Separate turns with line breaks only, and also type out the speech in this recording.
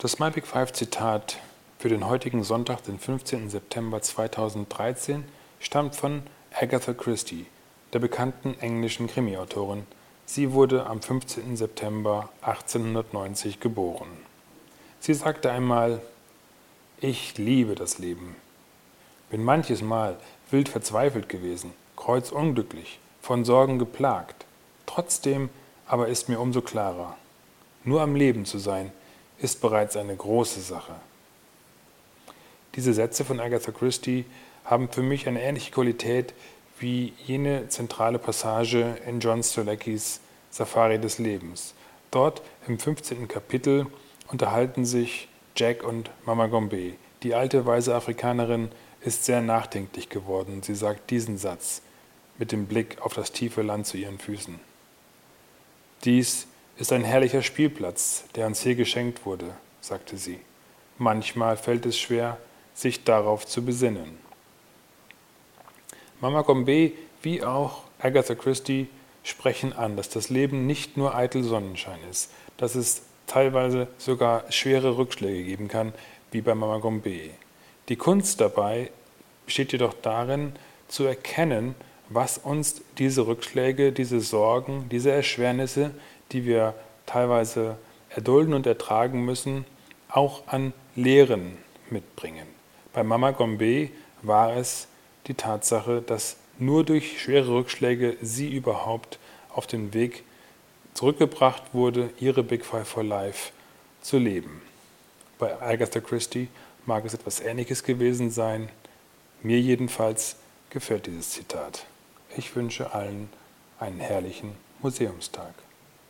Das My Big Five Zitat für den heutigen Sonntag, den 15. September 2013, stammt von Agatha Christie, der bekannten englischen Krimiautorin. Sie wurde am 15. September 1890 geboren. Sie sagte einmal, ich liebe das Leben. Bin manches Mal wild verzweifelt gewesen, kreuzunglücklich, von Sorgen geplagt. Trotzdem aber ist mir umso klarer, nur am Leben zu sein, ist bereits eine große Sache. Diese Sätze von Agatha Christie haben für mich eine ähnliche Qualität wie jene zentrale Passage in John Streleckis Safari des Lebens. Dort im 15. Kapitel unterhalten sich Jack und Mama Gombe. Die alte weise Afrikanerin ist sehr nachdenklich geworden. Sie sagt diesen Satz mit dem Blick auf das tiefe Land zu ihren Füßen. Dies ist ein herrlicher Spielplatz, der uns hier geschenkt wurde, sagte sie. Manchmal fällt es schwer, sich darauf zu besinnen. Mama Gombe wie auch Agatha Christie sprechen an, dass das Leben nicht nur eitel Sonnenschein ist, dass es teilweise sogar schwere Rückschläge geben kann, wie bei Mama Gombe. Die Kunst dabei besteht jedoch darin, zu erkennen, was uns diese Rückschläge, diese Sorgen, diese Erschwernisse, die wir teilweise erdulden und ertragen müssen, auch an Lehren mitbringen. Bei Mama Gombe war es die Tatsache, dass nur durch schwere Rückschläge sie überhaupt auf den Weg zurückgebracht wurde, ihre Big Five for Life zu leben. Bei Agatha Christie mag es etwas Ähnliches gewesen sein. Mir jedenfalls gefällt dieses Zitat. Ich wünsche allen einen herrlichen Museumstag.